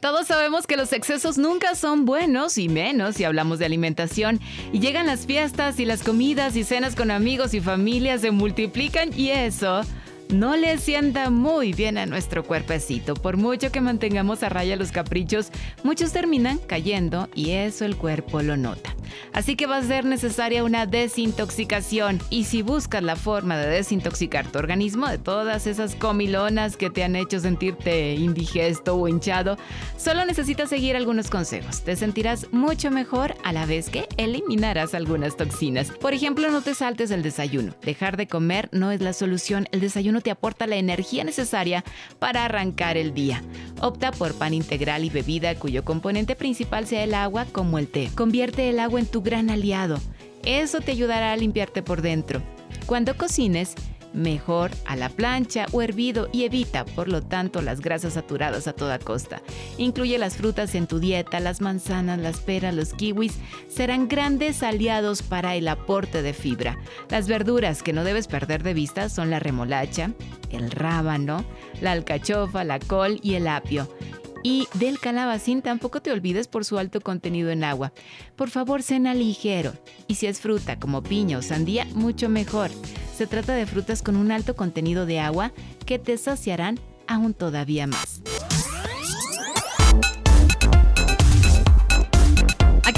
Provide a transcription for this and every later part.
Todos sabemos que los excesos nunca son buenos y menos si hablamos de alimentación. Y llegan las fiestas y las comidas y cenas con amigos y familias se multiplican y eso no le sienta muy bien a nuestro cuerpecito. Por mucho que mantengamos a raya los caprichos, muchos terminan cayendo y eso el cuerpo lo nota. Así que va a ser necesaria una desintoxicación y si buscas la forma de desintoxicar tu organismo de todas esas comilonas que te han hecho sentirte indigesto o hinchado, solo necesitas seguir algunos consejos. Te sentirás mucho mejor a la vez que eliminarás algunas toxinas. Por ejemplo, no te saltes el desayuno. Dejar de comer no es la solución. El desayuno te aporta la energía necesaria para arrancar el día. Opta por pan integral y bebida cuyo componente principal sea el agua como el té. Convierte el agua en tu gran aliado. Eso te ayudará a limpiarte por dentro. Cuando cocines, mejor a la plancha o hervido y evita, por lo tanto, las grasas saturadas a toda costa. Incluye las frutas en tu dieta, las manzanas, las peras, los kiwis serán grandes aliados para el aporte de fibra. Las verduras que no debes perder de vista son la remolacha, el rábano, la alcachofa, la col y el apio. Y del calabacín tampoco te olvides por su alto contenido en agua. Por favor, cena ligero. Y si es fruta como piña o sandía, mucho mejor. Se trata de frutas con un alto contenido de agua que te saciarán aún todavía más.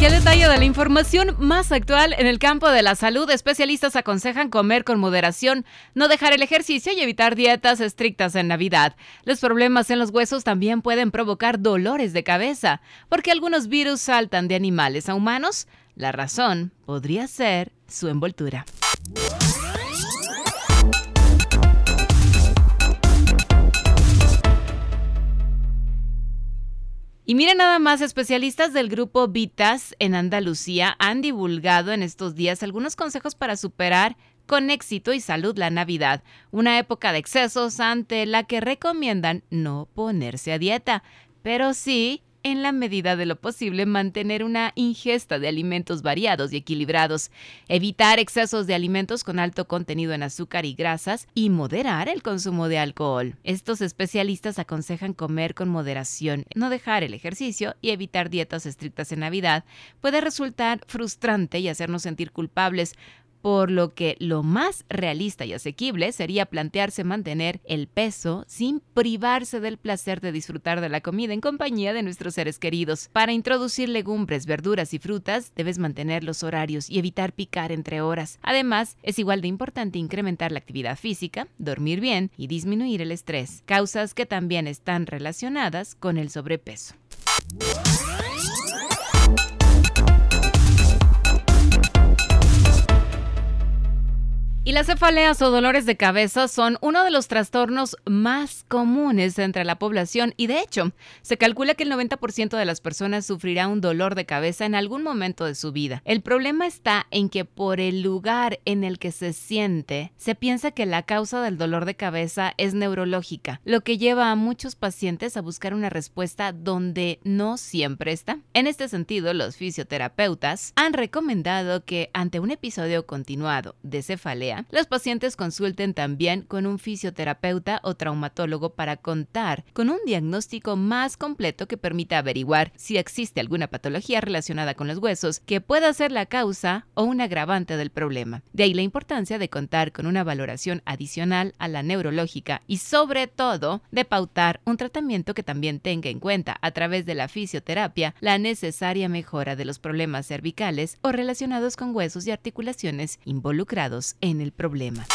Aquí el detalle de la información más actual en el campo de la salud. Especialistas aconsejan comer con moderación, no dejar el ejercicio y evitar dietas estrictas en Navidad. Los problemas en los huesos también pueden provocar dolores de cabeza, porque algunos virus saltan de animales a humanos. La razón podría ser su envoltura. Y miren nada más, especialistas del grupo Vitas en Andalucía han divulgado en estos días algunos consejos para superar con éxito y salud la Navidad, una época de excesos ante la que recomiendan no ponerse a dieta, pero sí en la medida de lo posible, mantener una ingesta de alimentos variados y equilibrados, evitar excesos de alimentos con alto contenido en azúcar y grasas y moderar el consumo de alcohol. Estos especialistas aconsejan comer con moderación, no dejar el ejercicio y evitar dietas estrictas en Navidad puede resultar frustrante y hacernos sentir culpables por lo que lo más realista y asequible sería plantearse mantener el peso sin privarse del placer de disfrutar de la comida en compañía de nuestros seres queridos. Para introducir legumbres, verduras y frutas, debes mantener los horarios y evitar picar entre horas. Además, es igual de importante incrementar la actividad física, dormir bien y disminuir el estrés, causas que también están relacionadas con el sobrepeso. Y las cefaleas o dolores de cabeza son uno de los trastornos más comunes entre la población y de hecho se calcula que el 90% de las personas sufrirá un dolor de cabeza en algún momento de su vida. El problema está en que por el lugar en el que se siente, se piensa que la causa del dolor de cabeza es neurológica, lo que lleva a muchos pacientes a buscar una respuesta donde no siempre está. En este sentido, los fisioterapeutas han recomendado que ante un episodio continuado de cefalea, los pacientes consulten también con un fisioterapeuta o traumatólogo para contar con un diagnóstico más completo que permita averiguar si existe alguna patología relacionada con los huesos que pueda ser la causa o un agravante del problema. De ahí la importancia de contar con una valoración adicional a la neurológica y sobre todo de pautar un tratamiento que también tenga en cuenta a través de la fisioterapia la necesaria mejora de los problemas cervicales o relacionados con huesos y articulaciones involucrados en el problema.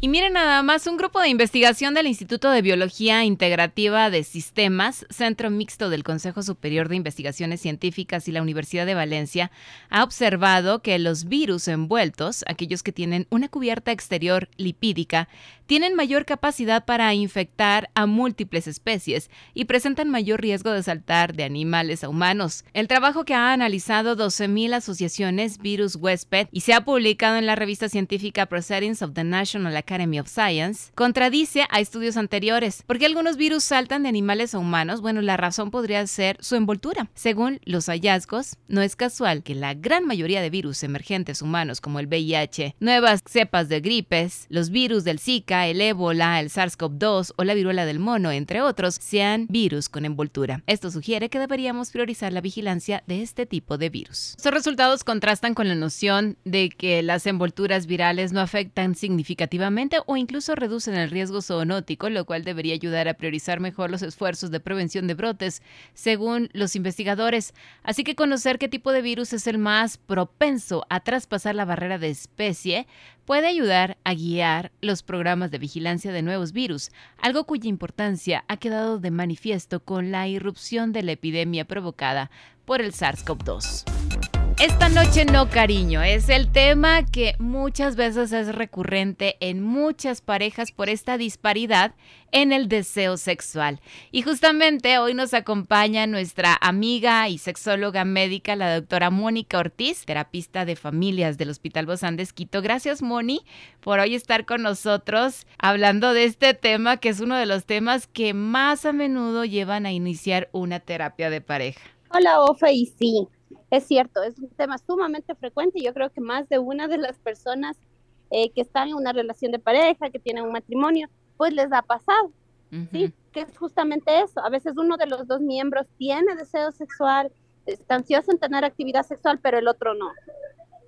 Y miren nada más, un grupo de investigación del Instituto de Biología Integrativa de Sistemas, Centro Mixto del Consejo Superior de Investigaciones Científicas y la Universidad de Valencia, ha observado que los virus envueltos, aquellos que tienen una cubierta exterior lipídica, tienen mayor capacidad para infectar a múltiples especies y presentan mayor riesgo de saltar de animales a humanos. El trabajo que ha analizado 12.000 asociaciones virus huésped y se ha publicado en la revista científica Proceedings of the National Academy of Science, contradice a estudios anteriores. ¿Por qué algunos virus saltan de animales a humanos? Bueno, la razón podría ser su envoltura. Según los hallazgos, no es casual que la gran mayoría de virus emergentes humanos como el VIH, nuevas cepas de gripes, los virus del Zika, el ébola, el SARS-CoV-2 o la viruela del mono, entre otros, sean virus con envoltura. Esto sugiere que deberíamos priorizar la vigilancia de este tipo de virus. Estos resultados contrastan con la noción de que las envolturas virales no afectan significativamente o incluso reducen el riesgo zoonótico, lo cual debería ayudar a priorizar mejor los esfuerzos de prevención de brotes, según los investigadores. Así que conocer qué tipo de virus es el más propenso a traspasar la barrera de especie puede ayudar a guiar los programas de vigilancia de nuevos virus, algo cuya importancia ha quedado de manifiesto con la irrupción de la epidemia provocada por el SARS-CoV-2. Esta noche no, cariño, es el tema que muchas veces es recurrente en muchas parejas por esta disparidad en el deseo sexual. Y justamente hoy nos acompaña nuestra amiga y sexóloga médica, la doctora Mónica Ortiz, terapista de familias del Hospital Bozán de Esquito. Gracias, Moni, por hoy estar con nosotros hablando de este tema que es uno de los temas que más a menudo llevan a iniciar una terapia de pareja. Hola, Ofe, y sí, es cierto, es un tema sumamente frecuente yo creo que más de una de las personas eh, que están en una relación de pareja, que tienen un matrimonio, pues les ha pasado, ¿sí? Que es justamente eso. A veces uno de los dos miembros tiene deseo sexual, está ansioso en tener actividad sexual, pero el otro no.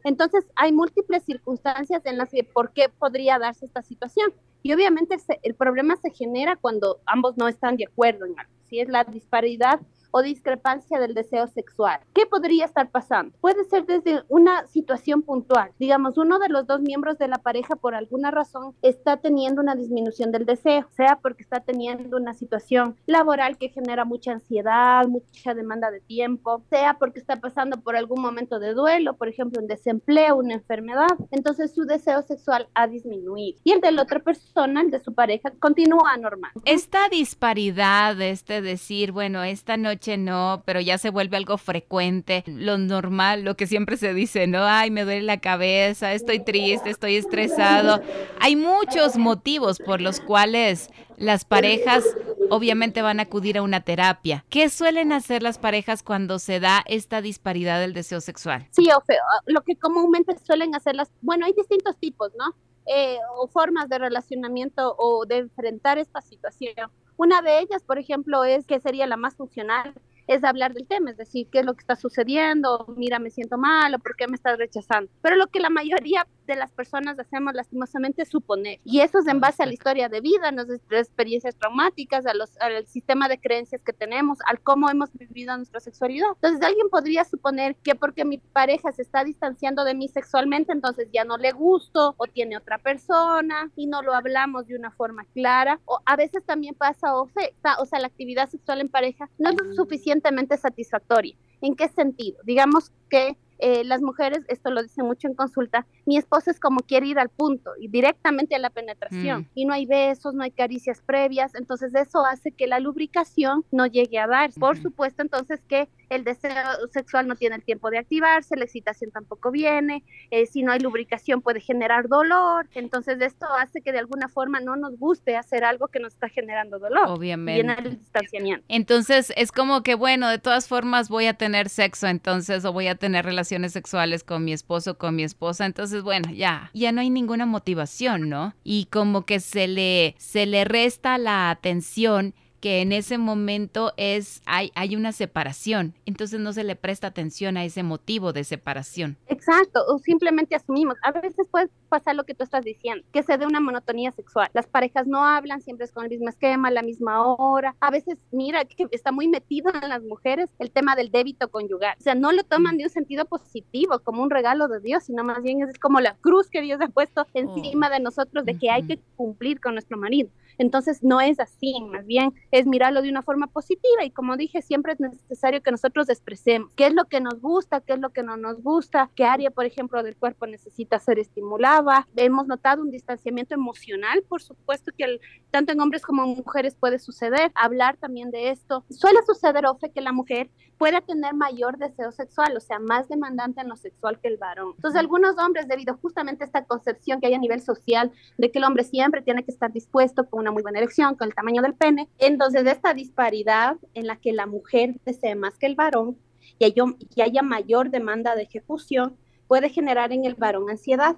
Entonces, hay múltiples circunstancias en las que por qué podría darse esta situación. Y obviamente el problema se genera cuando ambos no están de acuerdo en algo. Si es la disparidad o discrepancia del deseo sexual. ¿Qué podría estar pasando? Puede ser desde una situación puntual. Digamos, uno de los dos miembros de la pareja por alguna razón está teniendo una disminución del deseo, sea porque está teniendo una situación laboral que genera mucha ansiedad, mucha demanda de tiempo, sea porque está pasando por algún momento de duelo, por ejemplo, un desempleo, una enfermedad. Entonces su deseo sexual ha disminuido. Y el de la otra persona, el de su pareja, continúa normal. Esta disparidad, este decir, bueno, esta no, pero ya se vuelve algo frecuente, lo normal, lo que siempre se dice, ¿no? Ay, me duele la cabeza, estoy triste, estoy estresado. Hay muchos motivos por los cuales las parejas obviamente van a acudir a una terapia. ¿Qué suelen hacer las parejas cuando se da esta disparidad del deseo sexual? Sí, Ofe, lo que comúnmente suelen hacer las, bueno, hay distintos tipos, ¿no? Eh, o formas de relacionamiento o de enfrentar esta situación. Una de ellas, por ejemplo, es que sería la más funcional, es hablar del tema, es decir, qué es lo que está sucediendo, mira, me siento mal o por qué me estás rechazando. Pero lo que la mayoría de las personas hacemos lastimosamente suponer. Y eso es en base a la historia de vida, a nuestras experiencias traumáticas, a los, al sistema de creencias que tenemos, al cómo hemos vivido nuestra sexualidad. Entonces alguien podría suponer que porque mi pareja se está distanciando de mí sexualmente, entonces ya no le gusto o tiene otra persona y no lo hablamos de una forma clara. O a veces también pasa, o sea, la actividad sexual en pareja no es suficiente satisfactoria. ¿En qué sentido? Digamos que eh, las mujeres, esto lo dicen mucho en consulta, mi esposo es como quiere ir al punto y directamente a la penetración. Mm. Y no hay besos, no hay caricias previas, entonces eso hace que la lubricación no llegue a dar. Por supuesto, entonces que el deseo sexual no tiene el tiempo de activarse, la excitación tampoco viene, eh, si no hay lubricación puede generar dolor, entonces esto hace que de alguna forma no nos guste hacer algo que nos está generando dolor. Obviamente. Y el distanciamiento. Entonces es como que, bueno, de todas formas voy a tener sexo entonces o voy a tener relaciones sexuales con mi esposo, con mi esposa, entonces bueno, ya, ya no hay ninguna motivación, ¿no? Y como que se le, se le resta la atención que en ese momento es hay, hay una separación, entonces no se le presta atención a ese motivo de separación. Exacto, o simplemente asumimos. A veces puede pasar lo que tú estás diciendo, que se dé una monotonía sexual. Las parejas no hablan, siempre es con el mismo esquema, la misma hora. A veces, mira, que está muy metido en las mujeres el tema del débito conyugal. O sea, no lo toman de un sentido positivo, como un regalo de Dios, sino más bien es como la cruz que Dios ha puesto encima oh. de nosotros de que hay que cumplir con nuestro marido. Entonces no es así, más bien es mirarlo de una forma positiva y como dije, siempre es necesario que nosotros expresemos qué es lo que nos gusta, qué es lo que no nos gusta, qué área, por ejemplo, del cuerpo necesita ser estimulada. Hemos notado un distanciamiento emocional, por supuesto que tanto en hombres como en mujeres puede suceder. Hablar también de esto. Suele suceder, Ofe, que la mujer pueda tener mayor deseo sexual, o sea, más demandante en lo sexual que el varón. Entonces, algunos hombres, debido justamente a esta concepción que hay a nivel social de que el hombre siempre tiene que estar dispuesto con una muy buena erección, con el tamaño del pene. Entonces, esta disparidad en la que la mujer desee más que el varón y haya, y haya mayor demanda de ejecución, puede generar en el varón ansiedad,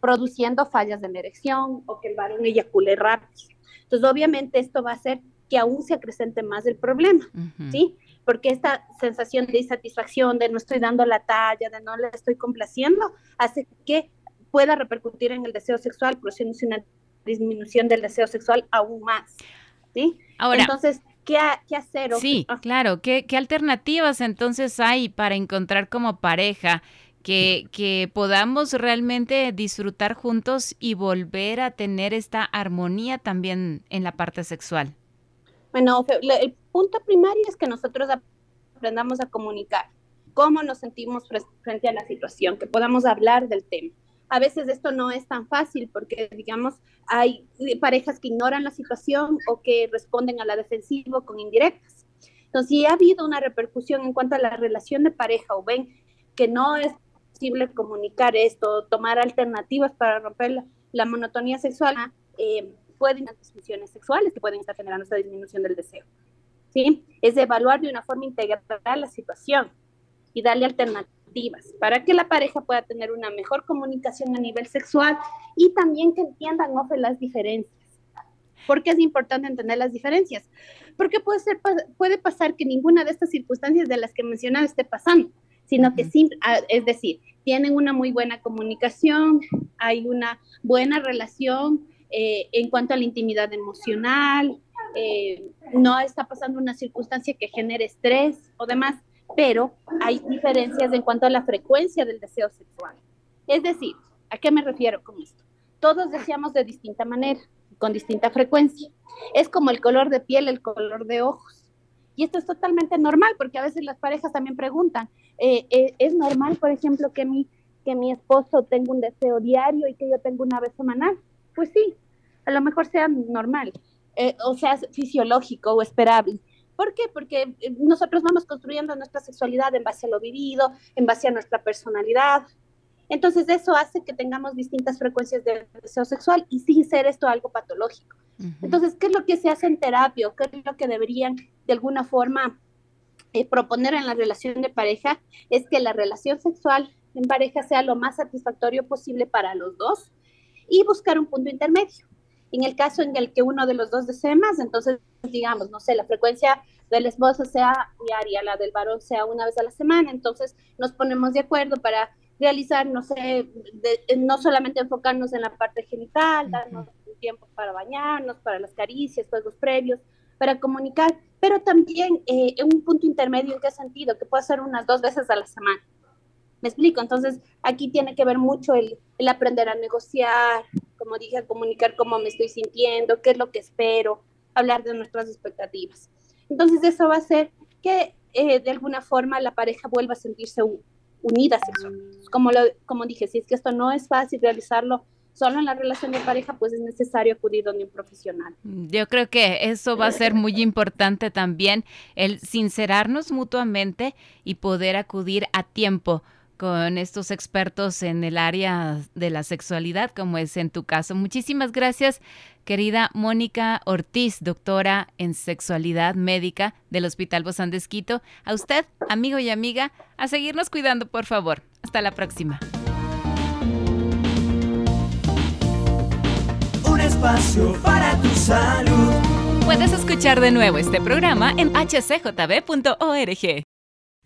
produciendo fallas de la erección o que el varón eyacule rápido. Entonces, obviamente, esto va a hacer que aún se acrecente más el problema, ¿sí? Porque esta sensación de insatisfacción, de no estoy dando la talla, de no le estoy complaciendo, hace que pueda repercutir en el deseo sexual, produciéndose una disminución del deseo sexual aún más. ¿sí? Ahora, entonces, ¿qué, qué hacer? Sí, ah. claro. ¿Qué, ¿Qué alternativas entonces hay para encontrar como pareja? Que, que, podamos realmente disfrutar juntos y volver a tener esta armonía también en la parte sexual. Bueno, el punto primario es que nosotros aprendamos a comunicar cómo nos sentimos frente a la situación, que podamos hablar del tema a veces esto no es tan fácil porque, digamos, hay parejas que ignoran la situación o que responden a la defensiva con indirectas. Entonces, si ha habido una repercusión en cuanto a la relación de pareja o ven que no es posible comunicar esto, tomar alternativas para romper la, monotonía sexual, eh, pueden haber disfunciones sexuales que pueden estar generando esa disminución del deseo. ¿sí? Es evaluar de una forma integral la situación y darle alternativas para que la pareja pueda tener una mejor comunicación a nivel sexual y también que entiendan ofe, las diferencias. ¿Por qué es importante entender las diferencias? Porque puede, ser, puede pasar que ninguna de estas circunstancias de las que mencionaba esté pasando, sino que sí, ah, es decir, tienen una muy buena comunicación, hay una buena relación eh, en cuanto a la intimidad emocional, eh, no está pasando una circunstancia que genere estrés o demás pero hay diferencias en cuanto a la frecuencia del deseo sexual. Es decir, ¿a qué me refiero con esto? Todos deseamos de distinta manera, con distinta frecuencia. Es como el color de piel, el color de ojos. Y esto es totalmente normal, porque a veces las parejas también preguntan, eh, eh, ¿es normal, por ejemplo, que mi, que mi esposo tenga un deseo diario y que yo tenga una vez semanal? Pues sí, a lo mejor sea normal, eh, o sea, fisiológico o esperable. ¿Por qué? Porque eh, nosotros vamos construyendo nuestra sexualidad en base a lo vivido, en base a nuestra personalidad. Entonces eso hace que tengamos distintas frecuencias de deseo sexual y sin ser esto algo patológico. Entonces, ¿qué es lo que se hace en terapia? ¿Qué es lo que deberían de alguna forma eh, proponer en la relación de pareja? Es que la relación sexual en pareja sea lo más satisfactorio posible para los dos y buscar un punto intermedio. En el caso en el que uno de los dos desee más, entonces, digamos, no sé, la frecuencia del esposo sea diaria, la del varón sea una vez a la semana, entonces nos ponemos de acuerdo para realizar, no sé, no solamente enfocarnos en la parte genital, darnos tiempo para bañarnos, para las caricias, juegos previos, para comunicar, pero también eh, en un punto intermedio, ¿en qué sentido? Que puede ser unas dos veces a la semana. ¿Me explico? Entonces, aquí tiene que ver mucho el, el aprender a negociar, como dije, a comunicar cómo me estoy sintiendo, qué es lo que espero, hablar de nuestras expectativas. Entonces eso va a hacer que eh, de alguna forma la pareja vuelva a sentirse unida sexualmente. Como, lo, como dije, si es que esto no es fácil realizarlo solo en la relación de pareja, pues es necesario acudir donde un profesional. Yo creo que eso va a ser muy importante también, el sincerarnos mutuamente y poder acudir a tiempo con estos expertos en el área de la sexualidad, como es en tu caso. Muchísimas gracias, querida Mónica Ortiz, doctora en sexualidad médica del Hospital Bozán de Esquito. A usted, amigo y amiga, a seguirnos cuidando, por favor. Hasta la próxima. Un espacio para tu salud. Puedes escuchar de nuevo este programa en hcjb.org.